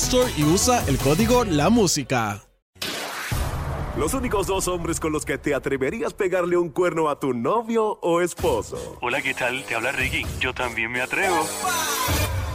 Store y usa el código La Música. Los únicos dos hombres con los que te atreverías pegarle un cuerno a tu novio o esposo. Hola, ¿qué tal? Te habla Ricky. Yo también me atrevo.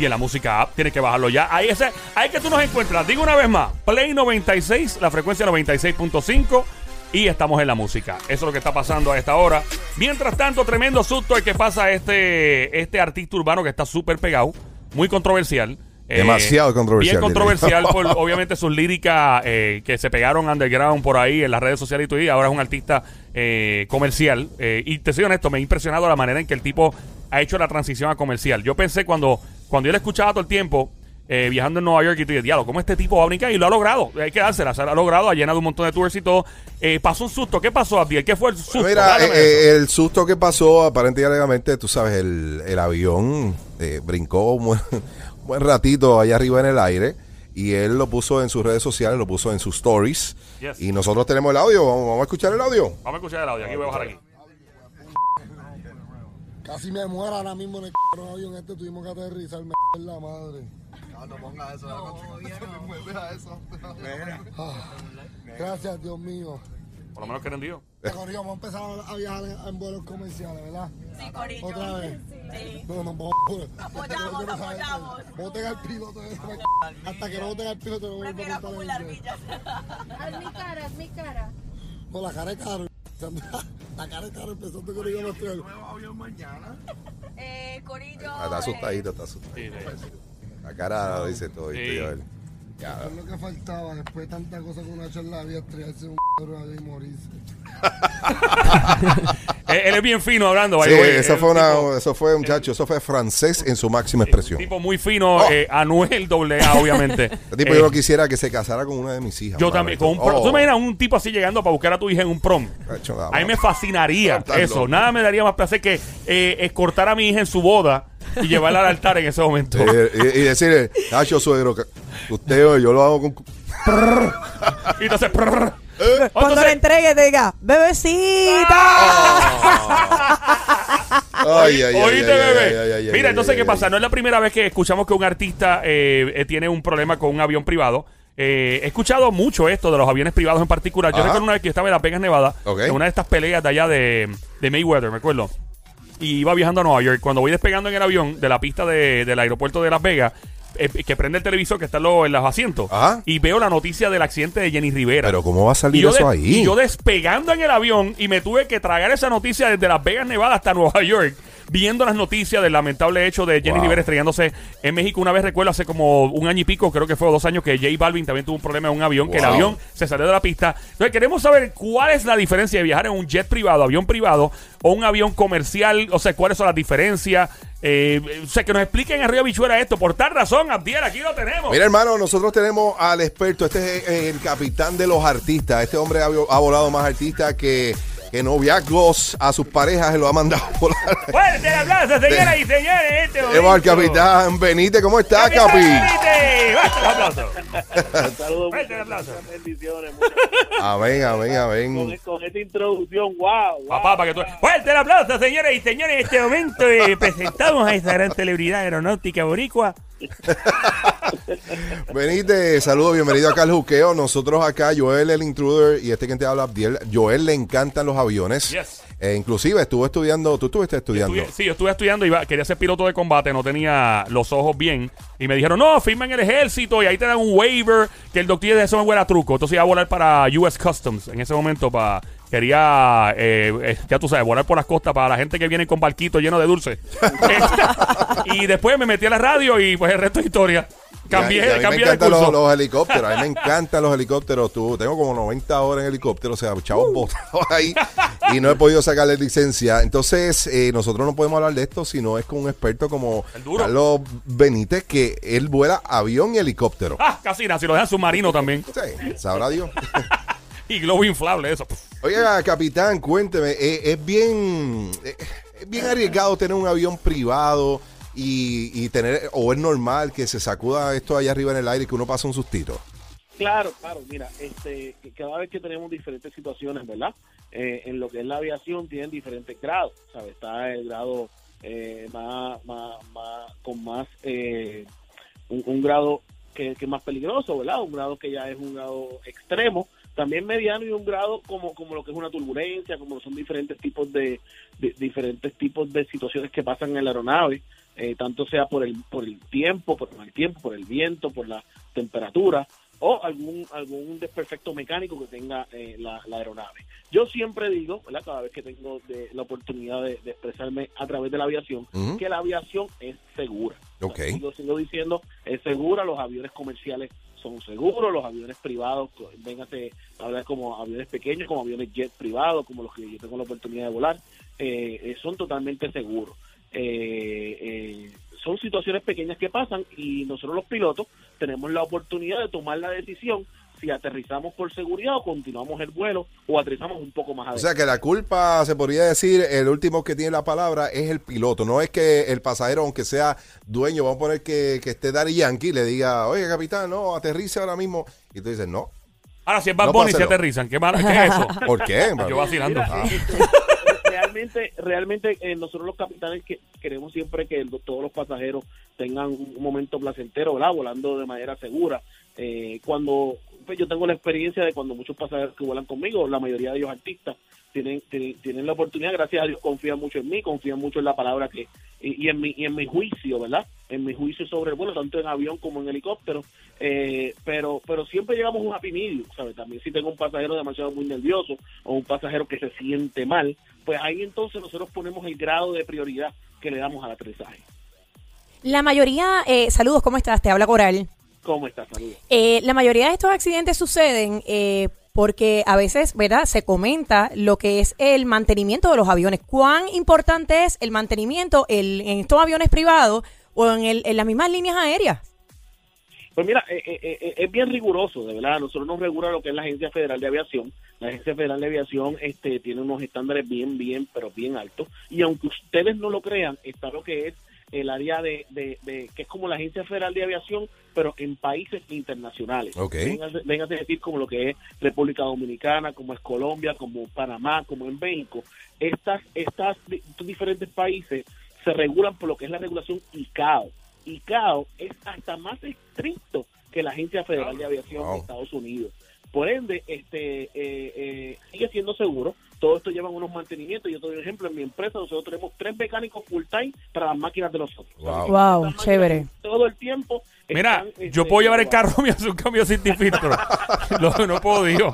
Y en la música app, tienes que bajarlo ya. Ahí, ese, ahí que tú nos encuentras. Digo una vez más: Play 96, la frecuencia 96.5. Y estamos en la música. Eso es lo que está pasando a esta hora. Mientras tanto, tremendo susto el que pasa este, este artista urbano que está súper pegado, muy controversial. Eh, Demasiado controversial, Bien controversial por, obviamente, sus líricas eh, que se pegaron underground por ahí en las redes sociales y todo. Y ahora es un artista eh, comercial. Eh, y te soy honesto, me ha impresionado la manera en que el tipo ha hecho la transición a comercial. Yo pensé cuando, cuando yo le escuchaba todo el tiempo, eh, viajando en Nueva York y dices, diablo, ¿cómo este tipo va a brincar? Y lo ha logrado. Hay que dársela. Se lo ha logrado. Ha llenado un montón de tours y todo. Eh, pasó un susto. ¿Qué pasó, Abdiel? ¿Qué fue el susto? Mira, eh, eh, el susto que pasó, aparentemente y alegadamente, tú sabes, el, el avión eh, brincó un buen, un buen ratito allá arriba en el aire y él lo puso en sus redes sociales, lo puso en sus stories. Yes. Y nosotros tenemos el audio, vamos, vamos a escuchar el audio. Vamos a escuchar el audio. Aquí voy a bajar aquí. Casi me muero ahora mismo en el c***o avión este, tuvimos que aterrizar, me en la madre. Ah, gracias, Dios mío. Por lo menos que rendido. Corrió, vamos a empezar a viajar en, en vuelos comerciales, ¿verdad? Sí, Corillo. Otra vez. Sí. No, no, vamos. Apoyamos, apoyamos. Voten al piloto. Hasta que no voten al piloto, no vuelvo a millas. Haz mi cara, haz mi cara. No, la cara es caro. La cara es caro empezando con el material. Eh, Corillo. Ah, Está asustadito, está sí. La cara lo dice todo. Sí. Eso es lo que faltaba. Después de tanta cosa con una charla, había estrellarse un y morirse. Eh, él es bien fino hablando. Sí, eso El fue, una, tipo- eso fue, muchacho, eso fue francés en su máxima expresión. Tipo muy fino, Oh. eh, Anuel doble A, obviamente. Este tipo Eh, yo no quisiera que se casara con una de mis hijas. yo mano. también, con un prom. Oh, ¿Tú imaginas un tipo así llegando para buscar a tu hija en un prom? nada A mí me fascinaría eso. loco. Nada me daría más placer que eh, escortar a mi hija en su boda y llevarla al altar en ese momento. Sí, y, y decirle, Nacho suegro, usted yo lo hago con. Y entonces. Eh, Cuando le entregue, te diga, bebecita. Ay, ay, ay, Oíste, ay, bebé. Mira, ay, entonces, ay, ¿qué ay. pasa? No es la primera vez que escuchamos que un artista eh, eh, tiene un problema con un avión privado. Eh, he escuchado mucho esto de los aviones privados en particular. Yo Ajá. recuerdo una vez que yo estaba en Las Vegas, Nevada, en una de estas peleas de allá de, de Mayweather, me acuerdo. Y iba viajando a Nueva York. Cuando voy despegando en el avión de la pista de- del aeropuerto de Las Vegas, eh, que prende el televisor que está en, los- en los asientos, Ajá. y veo la noticia del accidente de Jenny Rivera. Pero, ¿cómo va a salir eso ahí? y yo despegando en el avión y me tuve que tragar esa noticia desde Las Vegas, Nevada hasta Nueva York, viendo las noticias del lamentable hecho de Jenny Wow. Rivera estrellándose en México. Una vez recuerdo hace como un año y pico, creo que fue dos años, que J Balvin también tuvo un problema en un avión, que el avión se salió de la pista. Entonces queremos saber cuál es la diferencia de viajar en un jet privado, avión privado, o un avión comercial, o sea, cuáles son las diferencias. Eh, o sea, que nos expliquen arriba Bichuera esto. Por tal razón, Abdiel, aquí lo tenemos. Mira, hermano, nosotros tenemos al experto. Este es el capitán de los artistas. Este hombre ha, ha volado más artistas que que noviazgos a sus parejas se lo ha mandado a volar. Fuerte el aplauso, señoras y señores. en Este Tenemos al capitán Benítez, ¿cómo está, Capitán Capi? Fuerte el aplauso. Saludos, Fuerte el aplauso. bendiciones. muchas- Amén, amén, Con, amén. con esta introducción, wow, wow. Papá, para que tú... Fuerte el aplauso, señores y señores. En este momento eh, presentamos a esta gran celebridad aeronáutica boricua. Benítez, saludos, bienvenido acá al juqueo. Nosotros acá, Joel el intruder y este que te habla, Abdiel. Joel le encantan los aviones. Yes. Eh, inclusive estuvo estudiando, tú estuviste estudiando. Sí, yo estuve estudiando, iba, quería ser piloto de combate, no tenía los ojos bien. Y me dijeron, no, firma en el ejército y ahí te dan un waiver que el doctor de eso me huele a truco. Entonces iba a volar para US Customs en ese momento. para Quería, eh, eh, ya tú sabes, volar por las costas para la gente que viene con barquitos llenos de dulce. y después me metí a la radio y pues el resto es historia. Cambié, Y a- y a mí cambié me encantan los, los helicópteros. A mí me encantan los helicópteros. Tú, tengo como 90 horas en helicóptero, o sea, Uh. chavos botados ahí. Y no he podido sacarle licencia. Entonces, eh, nosotros no podemos hablar de esto si no es con un experto como. Carlos Benítez, que él vuela avión y helicóptero. Ah, casi nada, si lo dejan submarino también. Sí, sabrá Dios. Y globo inflable, eso. Oiga, capitán, cuénteme, eh, es bien eh, es bien arriesgado tener un avión privado y, y tener, o es normal que se sacuda esto allá arriba en el aire y que uno pase un sustito. Claro, claro, mira, este, cada vez que tenemos diferentes situaciones, ¿verdad? Eh, en lo que es la aviación tienen diferentes grados, ¿sabes? Está el grado eh, más, más, más, con más, eh, un, grado que, es más peligroso, ¿verdad? Un grado que ya es un grado extremo, también mediano y un grado como, como lo que es una turbulencia, como son diferentes tipos de- diferentes tipos de situaciones que pasan en la aeronave, eh, tanto sea por el, por el tiempo, por el tiempo, por el viento, por la temperatura o algún algún desperfecto mecánico que tenga eh, la, la aeronave. Yo siempre digo, ¿verdad? cada vez que tengo de- la oportunidad de, de expresarme a través de la aviación, que la aviación es segura. Ok. Sigo, sigo diciendo, es segura, los aviones comerciales son seguros, los aviones privados, véngase a hablar como aviones pequeños, como aviones jet privados, como los que yo tengo la oportunidad de volar, eh, eh, son totalmente seguros. Eh, eh, son situaciones pequeñas que pasan y nosotros los pilotos tenemos la oportunidad de tomar la decisión si aterrizamos por seguridad o continuamos el vuelo o aterrizamos un poco más O adelante. sea que la culpa, se podría decir, el último que tiene la palabra es el piloto. No es que el pasajero, aunque sea dueño, vamos a poner que, que esté Daddy Yankee, le diga, oye, capitán, no, aterrice ahora mismo. Y tú dices, no. Ahora, si es Bad No, Bunny, se aterrizan. ¿Qué, mal- qué es eso? ¿Por qué? Yo vacilando. Mira, Ah. realmente, realmente eh, nosotros los capitanes que queremos siempre que todos los pasajeros tengan un momento placentero, ¿verdad? Volando de manera segura. Eh, cuando pues, yo tengo la experiencia de cuando muchos pasajeros que vuelan conmigo, la mayoría de ellos artistas, tienen, tienen, tienen la oportunidad, gracias a Dios, confían mucho en mí, confían mucho en la palabra que y, en mi y en mi juicio, ¿verdad? En mi juicio sobre el vuelo, tanto en avión como en helicóptero, eh, pero pero siempre llegamos a un happy ¿sabes? También si tengo un pasajero demasiado muy nervioso o un pasajero que se siente mal, pues ahí entonces nosotros ponemos el grado de prioridad que le damos al aterrizaje. La mayoría, eh, saludos, ¿cómo estás? Te habla Coral. ¿Cómo estás, saludos? Eh, la mayoría de estos accidentes suceden eh, porque a veces, ¿verdad? Se comenta lo que es el mantenimiento de los aviones. ¿Cuán importante es el mantenimiento el- en estos aviones privados o en, el- en las mismas líneas aéreas? Pues mira, eh, eh, eh, es bien riguroso, de verdad. Nosotros nos regula lo que es la Agencia Federal de Aviación. La Agencia Federal de Aviación este, tiene unos estándares bien, bien, pero bien altos. Y aunque ustedes no lo crean, está lo que es el área de, de, de- que es como la Agencia Federal de Aviación, pero en países internacionales. Ok. Véngase, véngase a decir como lo que es República Dominicana, como es Colombia, como Panamá, como en México. Estas, estas di- diferentes países se regulan por lo que es la regulación ICAO. ICAO es hasta más estricto que la Agencia Federal de Aviación Wow. de Estados Unidos. Por ende, este eh, eh, sigue siendo seguro. Todo esto lleva unos mantenimientos. Yo te doy un ejemplo. En mi empresa nosotros tenemos tres mecánicos full time para las máquinas de nosotros. Wow. Wow, Estas máquinas chévere. Todo el tiempo. Mira, están, yo puedo llevar el carro mío a hacer un cambio sin filtro. no, no puedo, digo.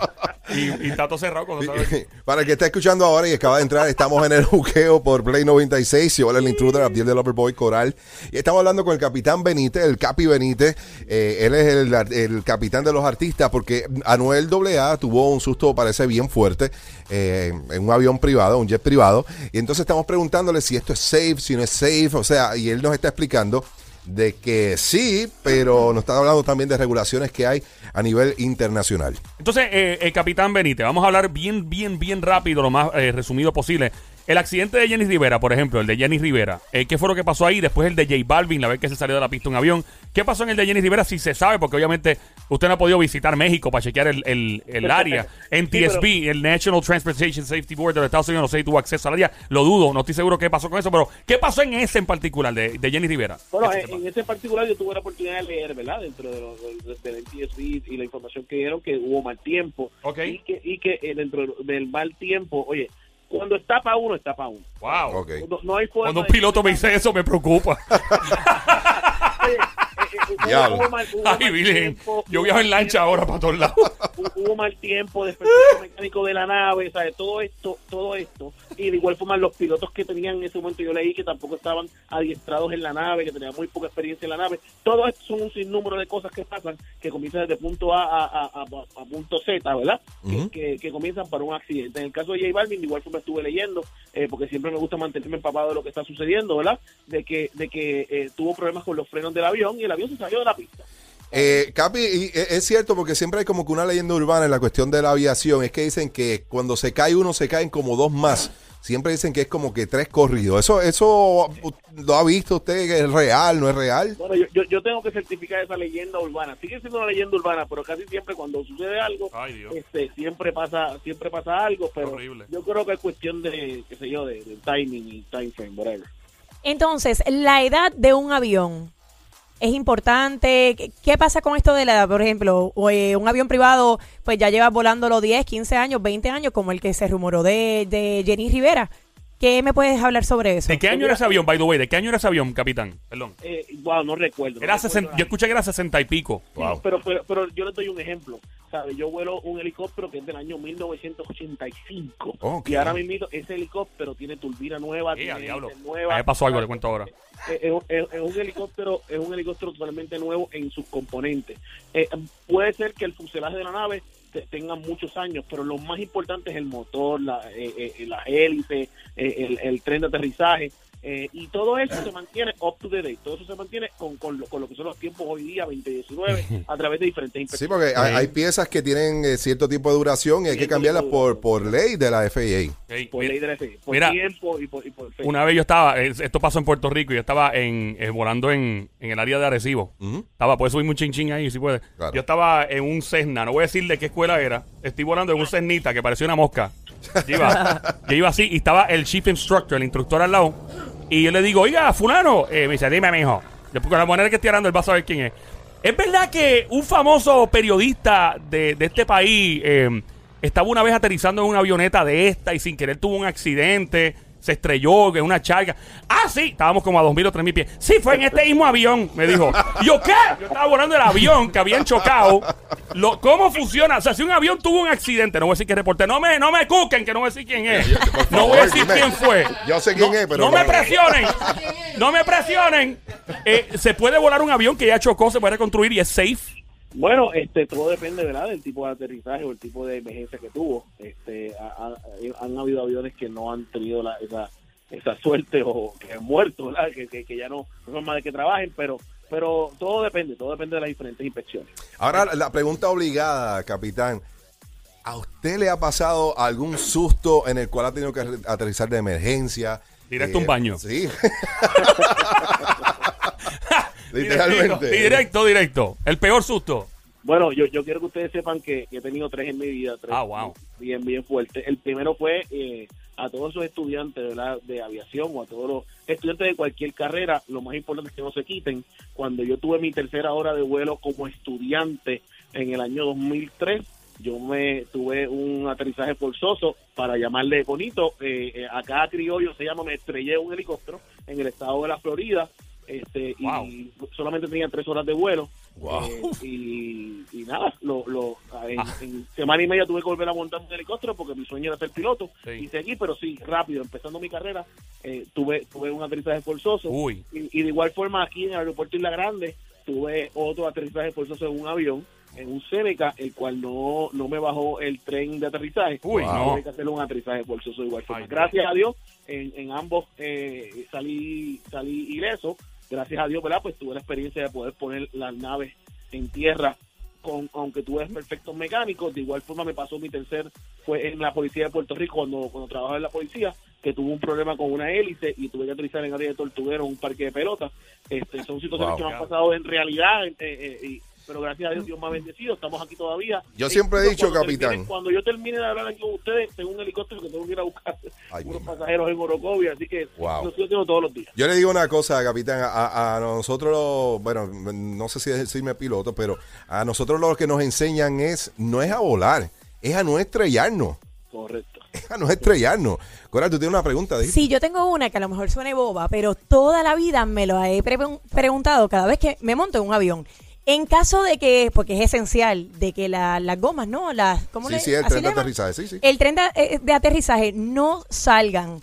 Y, y está todo cerrado cuando sabes. Para el que está escuchando ahora y acaba de entrar, estamos en el juqueo por Play 96. Yo, el intruder, Abdiel del Overboy Coral. Y estamos hablando con el capitán Benítez, el Capi Benítez. Eh, él es el, el capitán de los artistas porque Anuel AA tuvo un susto, parece bien fuerte, eh, en un avión privado, un jet privado. Y entonces estamos preguntándole si esto es safe, si no es safe. O sea, y él nos está explicando de que sí, pero nos está hablando también de regulaciones que hay a nivel internacional. Entonces, eh, el capitán Benítez, vamos a hablar bien, bien, bien rápido, lo más eh, resumido posible. El accidente de Jenny Rivera, por ejemplo, el de Jenny Rivera, eh, ¿qué fue lo que pasó ahí? Después el de J Balvin, la vez que se salió de la pista un avión. ¿Qué pasó en el de Jenny Rivera? Si se sabe, porque obviamente usted no ha podido visitar México para chequear el, el, el área. NTSB, el National Transportation Safety Board de los Estados Unidos, no sé si tuvo acceso al área. Lo dudo, no estoy seguro qué pasó con eso, pero ¿qué pasó en ese en particular de, de Jenny Rivera? Bueno, en, en ese particular yo tuve la oportunidad de leer, ¿verdad? Dentro de los, de- del NTSB y la información que dieron que hubo mal tiempo. Y que, y que eh, dentro del mal tiempo, oye, cuando está para uno, está para uno. Wow. No, no hay forma Cuando un de- piloto me dice eso, me preocupa. Oye, hubo- Diablo. hubo mal- hubo Ay, Virgen. Yo viajo en lancha ahora para todos lados. Hu- hubo mal tiempo, desperfecto mecánico de la nave, ¿sabes? Todo esto, todo esto. Y de igual forma los pilotos que tenían en ese momento, yo leí que tampoco estaban adiestrados en la nave, que tenían muy poca experiencia en la nave. Todo esto son un sinnúmero de cosas que pasan, que comienzan desde punto A a, a, a- a punto Z, ¿verdad? Que- Ujú. que, que comienzan para un accidente. En el caso de J Balvin, de igual forma estuve leyendo, eh, porque siempre me gusta mantenerme empapado de lo que está sucediendo, ¿verdad? De que, de que eh, tuvo problemas con los frenos del avión y el avión se salió de la pista. Eh, Capi, y, eh, es cierto porque siempre hay como que una leyenda urbana en la cuestión de la aviación. Es que dicen que cuando se cae uno, se caen como dos más. Siempre dicen que es como que tres corridos. ¿Eso eso lo ha visto usted? que ¿Es real? ¿No es real? Bueno, yo, yo, yo tengo que certificar esa leyenda urbana. Sigue siendo una leyenda urbana, pero casi siempre cuando sucede algo, Ay, este, siempre pasa siempre pasa algo. Pero Horrible. yo creo que es cuestión de, qué sé yo, de, de timing y time frame, whatever. Entonces, la edad de un avión es importante. ¿Qué- ¿Qué pasa con esto de la edad? Por ejemplo, eh, un avión privado, pues ya lleva volándolo 10, 15 años, 20 años, como el que se rumoró de, de Jenny Rivera. ¿Qué me puedes hablar sobre eso? ¿De qué año era ese avión, by the way? ¿De qué año era ese avión, capitán? Perdón. Eh, wow, no recuerdo. no Era recuerdo 60 la- yo escuché que era 60 y pico. Sí, pero, pero, pero yo les doy un ejemplo. Yo vuelo un helicóptero que es del año 1985. Ok. Y ahora mismo ese helicóptero tiene turbina nueva, Eh, a tiene diablo. nueva. A mí me pasó algo, le cuento ahora. Eh, Es, es- es un helicóptero es un helicóptero totalmente nuevo en sus componentes Eh, puede ser que el fuselaje de la nave te- tenga muchos años pero lo más importante es el motor la eh, eh, las hélices eh, el, el tren de aterrizaje eh, y todo eso se mantiene up to the date todo eso se mantiene con, con, lo, con lo que son los tiempos hoy día 2019 a través de diferentes Sí, inspecciones porque hay, hay piezas que tienen eh, cierto tipo de duración y hay que cambiarlas por, por ley de la FAA. Por mira, ley de la FAA, por mira, tiempo y por, y por. Una vez yo estaba, eh, esto pasó en Puerto Rico, yo estaba en, eh, volando en, en el área de Arecibo. Estaba, puedes subir un chin chin ahí si puede. Claro. Yo estaba en un Cessna, no voy a decir de qué escuela era. Estoy volando en un Cessnita que parecía una mosca. Yo iba, yo iba así y estaba el chief instructor, el instructor al lado. Y yo le digo, oiga, fulano. Eh, me dice, dime, mijo. Con la manera que estoy hablando, él va a saber quién es. ¿Es verdad que un famoso periodista de, de este país eh, estaba una vez aterrizando en una avioneta de esta y sin querer tuvo un accidente? Se estrelló en una charga. Ah, sí, estábamos como a 2.000 o 3.000 pies. Sí, fue en este mismo avión, me dijo. Y yo, ¿qué? Yo estaba volando el avión que habían chocado. Lo, ¿Cómo funciona? O sea, si un avión tuvo un accidente, no voy a decir que reporte, no me, no me cuquen, que no voy a decir quién es. Yo- no voy a decir dime. quién fue. Yo sé quién No- es, pero No no- me presionen. No me presionen. Eh, se puede volar un avión que ya chocó, se puede reconstruir y es safe. Bueno, este, todo depende, ¿verdad? Del tipo de aterrizaje o el tipo de emergencia que tuvo. Este, ha- ha- han habido aviones que no han tenido la, esa, esa suerte o que han muerto, ¿verdad? Que, que, que ya no, no hay forma de que trabajen, pero, pero todo depende, todo depende de las diferentes inspecciones. Ahora, la pregunta obligada, capitán. ¿A usted le ha pasado algún susto en el cual ha tenido que aterrizar de emergencia? Directo a un baño. Sí. Directo, Literalmente. Directo, directo. El peor susto. Bueno, yo, yo quiero que ustedes sepan que, que he tenido tres en mi vida, tres Ah, wow. bien, bien fuertes. El primero fue eh, a todos esos estudiantes ¿verdad? de aviación o a todos los estudiantes de cualquier carrera, lo más importante es que no se quiten. Cuando yo tuve mi tercera hora de vuelo como estudiante en el año 2003, yo me tuve un aterrizaje forzoso para llamarle bonito. Eh, eh, acá criollo se llama, me estrellé un helicóptero en el estado de la Florida. Este, Wow. y solamente tenía tres horas de vuelo Wow. Eh, y, y nada, lo, lo, en, Ah. en semana y media tuve que volver a montar un helicóptero porque mi sueño era ser piloto Sí. y seguí, pero sí, rápido, empezando mi carrera, eh, tuve, tuve un aterrizaje forzoso Uy. y, y de igual forma aquí en el aeropuerto Isla Grande tuve otro aterrizaje forzoso en un avión, en un Seneca, el cual no, no me bajó el tren de aterrizaje. Uy, no. Tuve que hacer un aterrizaje forzoso igual. Ay, Gracias a Dios, en, en ambos eh, salí, salí ileso. Gracias a Dios, ¿verdad? Pues tuve la experiencia de poder poner las naves en tierra, con, aunque tuve perfectos mecánicos. De igual forma me pasó mi tercer, fue en la policía de Puerto Rico, cuando, cuando trabajaba en la policía, que tuvo un problema con una hélice y tuve que aterrizar en área de tortuguero un parque de pelota. Este, son situaciones Wow. que me han pasado en realidad, eh, eh, y- pero gracias a Dios, Dios me ha bendecido, estamos aquí todavía. Yo siempre he dicho, cuando capitán. termine- cuando yo termine de hablar aquí con ustedes, tengo un helicóptero que tengo que ir a buscar Ay, unos pasajeros en Orocovi, así que Wow. lo sigo haciendo todos los días. Yo le digo una cosa, capitán, a, a nosotros, los- bueno, no sé si decirme piloto, pero a nosotros lo que nos enseñan es, no es a volar, es a no estrellarnos, Correcto. es a no estrellarnos. Coral, tú tienes una pregunta, dijiste? Sí, yo tengo una que a lo mejor suene boba, pero toda la vida me lo he pre- preguntado cada vez que me monto en un avión. En caso de que, porque es esencial, de que la- las gomas, ¿no? Las, ¿cómo Sí, le- sí, el tren de aterrizaje, sí, sí. El tren de, eh, de aterrizaje no salgan.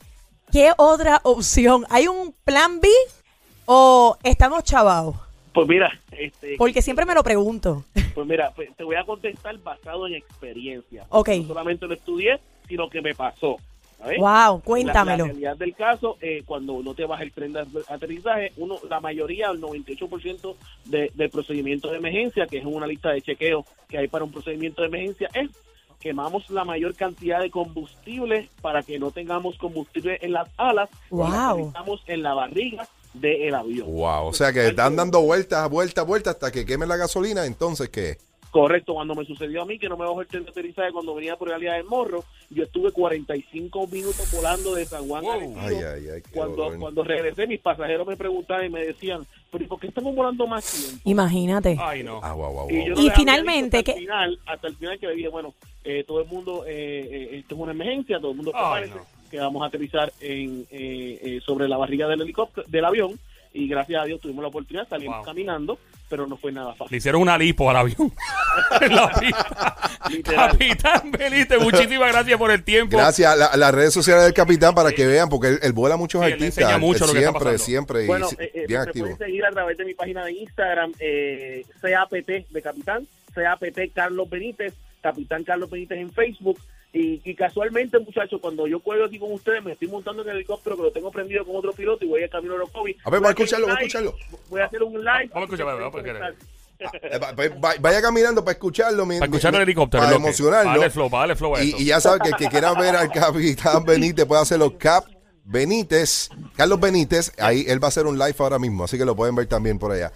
¿Qué otra opción? ¿Hay un plan B o estamos chavados? Pues mira, este, Porque siempre me lo pregunto. pues mira, pues te voy a contestar basado en experiencia. Ok. No solamente lo estudié, sino que me pasó. ¿Sabes? Wow, La, la cuéntamelo. realidad del caso, eh, cuando no te baja el tren de aterrizaje, uno, la mayoría, el 98% de, del procedimiento de emergencia, que es una lista de chequeo que hay para un procedimiento de emergencia, es quemamos la mayor cantidad de combustible para que no tengamos combustible en las alas y Wow. la aterrizamos en la barriga del avión. Wow, o sea que están dando vueltas, vueltas, vueltas hasta que quemen la gasolina, entonces ¿qué? Correcto, cuando me sucedió a mí que no me bajó el tren de aterrizaje cuando venía por el área del Morro, yo estuve 45 minutos volando de San Juan a Arecibo. Ay, ay, ay, qué cuando, cuando regresé, mis pasajeros me preguntaban y me decían, pero ¿y por qué estamos volando más tiempo? Imagínate. Ay, no. Ah, wow, wow, Y, yo wow. no Y finalmente, hasta ¿qué- el final, hasta el final que le dije, bueno, eh, todo el mundo, eh, eh, esto es una emergencia, todo el mundo Ay, prepárese, que vamos a aterrizar en, eh, eh, sobre la barriga del helicóptero, del avión, y gracias a Dios tuvimos la oportunidad, salimos Wow. caminando, pero no fue nada Le fácil. hicieron una lipo al avión. La. Capitán Benítez, muchísimas gracias por el tiempo. Gracias a, la- las redes sociales del capitán para que vean, porque él, él vuela a muchos Sí, artistas. mucho él lo que está siempre, siempre, y Bueno, si- eh, eh, bien me activo. pueden seguir a través de mi página de Instagram, eh, CAPT de Capitán, CAPT Carlos Benítez, Capitán Carlos Benítez en Facebook. Y, y casualmente, muchachos, cuando yo cuelgo aquí con ustedes, me estoy montando en el helicóptero que lo tengo prendido con otro piloto y voy a camino a Orocovi. A ver, Voy a hacer escucharlo, va a escucharlo. Voy a hacer un live. Vamos a escuchar, vamos a escuchar. Eh, va- va- Vaya caminando para escucharlo. Para escuchar mi- el helicóptero. Para emocionarlo. Para darle flow, para darle flow a Y, esto. y ya sabe que el que quiera ver al capitán Benítez puede hacerlo. Cap Benítez, Carlos Benítez, ahí él va a hacer un live ahora mismo, así que lo pueden ver también por allá.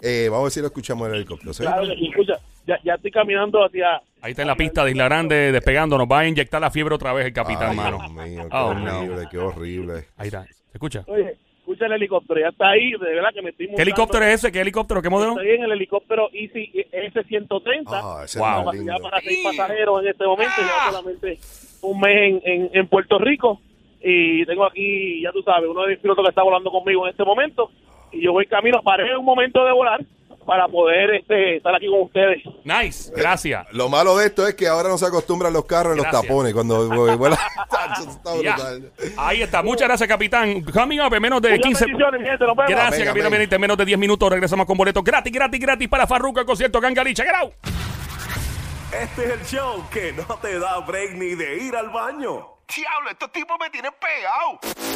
Eh, vamos a ver si lo escuchamos en el helicóptero. ¿sí? Claro que sí, escucha, ya, ya estoy caminando hacia... Ahí está en la pista de Isla Grande despegando. Nos va a inyectar la fiebre otra vez el capitán, Ay, mano. Dios mío, qué Oh, no. horrible, qué horrible. Ahí está. ¿Se escucha? Oye, escucha el helicóptero, ya está ahí, de verdad que me estoy ¿Qué montando. helicóptero es ese? ¿Qué helicóptero? ¿Qué modelo? Estoy en el helicóptero Easy S-130. Ah, ese Wow. capacidad para seis pasajeros en este momento. Llevo solamente un mes en, en, en Puerto Rico y tengo aquí, ya tú sabes, uno de mis pilotos que está volando conmigo en este momento y yo voy camino, paré un momento de volar para poder este, estar aquí con ustedes. Nice. Gracias. Lo malo de esto es que ahora no se acostumbran los carros en los tapones. Cuando vuela. Eso está Ya. brutal. Ahí está. Muchas gracias, capitán. Coming up en menos de Muchas 15 bendiciones, mi gente, nos vemos. Gracias, Amén, capitán amén. Benítez. En menos de 10 minutos regresamos con boletos gratis, gratis, gratis para Farruko, el concierto Gangalicha. Out. Este es el show que no te da break ni de ir al baño. Diablo, estos tipos me tienen pegado.